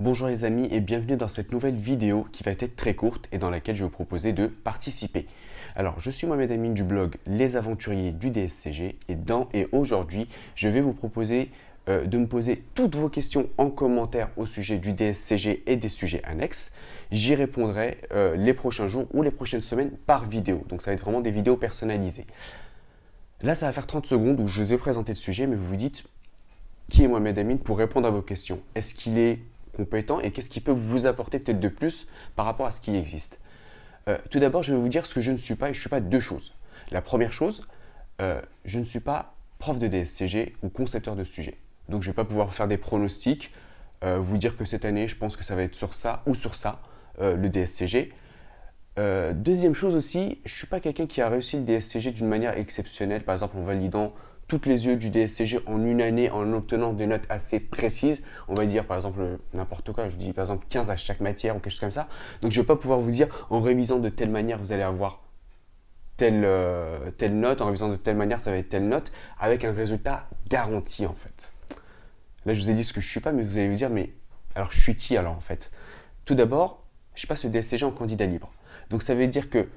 Bonjour les amis et bienvenue dans cette nouvelle vidéo qui va être très courte et dans laquelle je vais vous proposer de participer. Alors je suis Mohamed Amin du blog Les Aventuriers du DSCG et dans et aujourd'hui je vais vous proposer euh, de me poser toutes vos questions en commentaire au sujet du DSCG et des sujets annexes. J'y répondrai euh, les prochains jours ou les prochaines semaines par vidéo. Donc ça va être vraiment des vidéos personnalisées. Là ça va faire 30 secondes où je vous ai présenté le sujet mais vous vous dites qui est Mohamed Amin pour répondre à vos questions? Est-ce qu'il est compétent et qu'est-ce qui peut vous apporter peut-être de plus par rapport à ce qui existe. Euh, tout d'abord, je vais vous dire ce que je ne suis pas et je ne suis pas deux choses. La première chose, euh, je ne suis pas prof de DSCG ou concepteur de sujet. Donc je ne vais pas pouvoir faire des pronostics, euh, vous dire que cette année, je pense que ça va être sur ça ou sur ça, le DSCG. deuxième chose aussi, je ne suis pas quelqu'un qui a réussi le DSCG d'une manière exceptionnelle, par exemple en validant toutes les yeux du DSCG en une année en obtenant des notes assez précises. On va dire par exemple n'importe quoi, je dis par exemple 15 à chaque matière ou quelque chose comme ça. Donc je ne vais pas pouvoir vous dire en révisant de telle manière vous allez avoir telle, euh, telle note, en révisant de telle manière ça va être telle note, avec un résultat garanti en fait. Là je vous ai dit ce que je suis pas, mais vous allez vous dire mais alors je suis qui alors en fait? Tout d'abord, je passe le DSCG en candidat libre. Donc ça veut dire que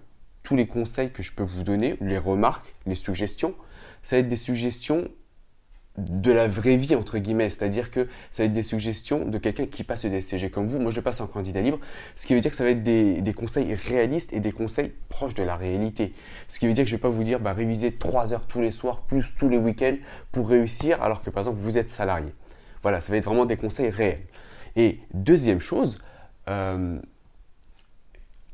tous les conseils que je peux vous donner, les remarques, les suggestions, ça va être des suggestions de la vraie vie, entre guillemets. C'est-à-dire que ça va être des suggestions de quelqu'un qui passe des DSCG comme vous. Moi, je passe en candidat libre. Ce qui veut dire que ça va être des, conseils réalistes et des conseils proches de la réalité. Ce qui veut dire que je ne vais pas vous dire bah, réviser 3 heures tous les soirs, plus tous les week-ends pour réussir, alors que par exemple, vous êtes salarié. Voilà, ça va être vraiment des conseils réels. Et deuxième chose, euh,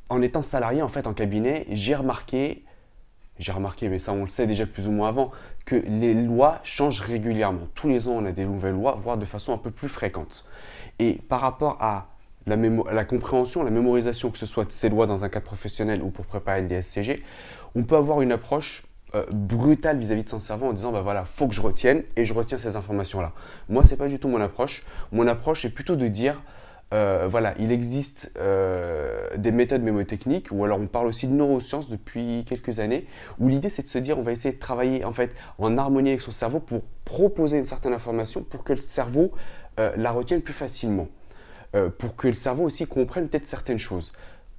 en étant salarié en fait en cabinet, j'ai remarqué j'ai remarqué, mais ça on le sait déjà plus ou moins avant, que les lois changent régulièrement. Tous les ans, on a des nouvelles lois, voire de façon un peu plus fréquente. Et par rapport à la, compréhension, la mémorisation, que ce soit de ces lois dans un cadre professionnel ou pour préparer le DSCG, on peut avoir une approche euh, brutale vis-à-vis de son cerveau en disant bah voilà, faut que je retienne et je retiens ces informations-là. Moi, c'est pas du tout mon approche. Mon approche est plutôt de dire euh, voilà, il existe euh, des méthodes mémotechniques, ou alors on parle aussi de neurosciences depuis quelques années, où l'idée c'est de se dire on va essayer de travailler en fait en harmonie avec son cerveau pour proposer une certaine information pour que le cerveau euh, la retienne plus facilement, pour que le cerveau aussi comprenne peut-être certaines choses.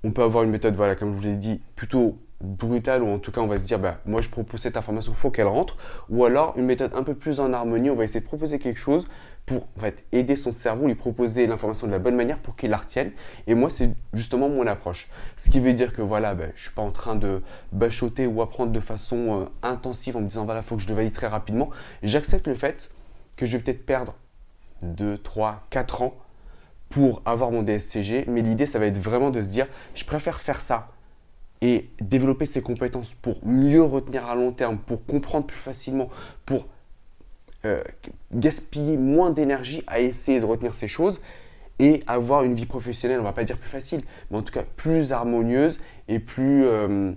On peut avoir une méthode, voilà, comme je vous l'ai dit, plutôt brutale, ou en tout cas on va se dire, bah, moi je propose cette information, faut qu'elle rentre, ou alors une méthode un peu plus en harmonie, on va essayer de proposer quelque chose pour en fait, aider son cerveau, lui proposer l'information de la bonne manière pour qu'il la retienne. Et moi, c'est justement mon approche. Ce qui veut dire que voilà, ben, je suis pas en train de bachoter ou apprendre de façon euh, intensive en me disant voilà, il faut que je le valide très rapidement. J'accepte le fait que je vais peut-être perdre 2, 3, 4 ans pour avoir mon DSCG, mais l'idée, ça va être vraiment de se dire je préfère faire ça et développer ses compétences pour mieux retenir à long terme, pour comprendre plus facilement, pour euh, gaspiller moins d'énergie à essayer de retenir ces choses et avoir une vie professionnelle, on va pas dire plus facile, mais en tout cas plus harmonieuse et plus, euh,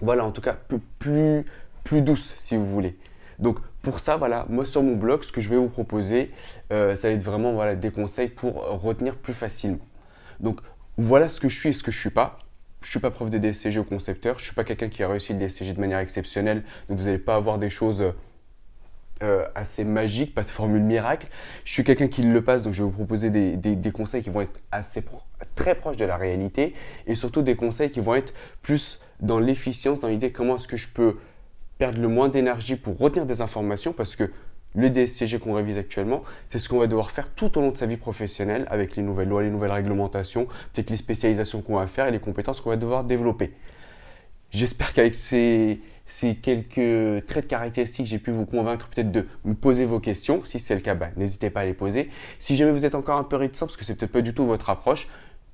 voilà, en tout cas plus, plus douce si vous voulez. Donc pour ça, voilà, moi sur mon blog, ce que je vais vous proposer, euh, ça va être vraiment voilà, des conseils pour retenir plus facilement. Donc voilà ce que je suis et ce que je suis pas. Je ne suis pas prof de DSCG ou concepteur, je ne suis pas quelqu'un qui a réussi le DSCG de manière exceptionnelle, donc vous n'allez pas avoir des choses euh, assez magique, pas de formule miracle. Je suis quelqu'un qui le passe, donc je vais vous proposer des, conseils qui vont être assez très proches de la réalité et surtout des conseils qui vont être plus dans l'efficience, dans l'idée comment est-ce que je peux perdre le moins d'énergie pour retenir des informations parce que le DSCG qu'on révise actuellement, c'est ce qu'on va devoir faire tout au long de sa vie professionnelle avec les nouvelles lois, les nouvelles réglementations, peut-être les spécialisations qu'on va faire et les compétences qu'on va devoir développer. J'espère qu'avec ces, ces quelques traits de caractéristiques, j'ai pu vous convaincre peut-être de me poser vos questions. Si c'est le cas, bah, n'hésitez pas à les poser. Si jamais vous êtes encore un peu réticent, parce que c'est peut-être pas du tout votre approche,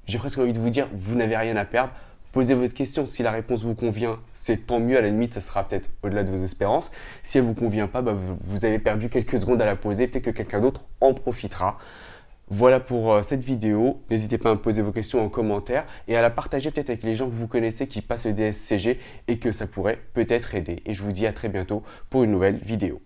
j'ai presque envie de vous dire, vous n'avez rien à perdre. Posez votre question. Si la réponse vous convient, c'est tant mieux. À la limite, ça sera peut-être au-delà de vos espérances. Si elle vous convient pas, bah, vous avez perdu quelques secondes à la poser. Peut-être que quelqu'un d'autre en profitera. Voilà pour euh, cette vidéo. N'hésitez pas à me poser vos questions en commentaire et à la partager peut-être avec les gens que vous connaissez qui passent le DSCG et que ça pourrait peut-être aider. Et je vous dis à très bientôt pour une nouvelle vidéo.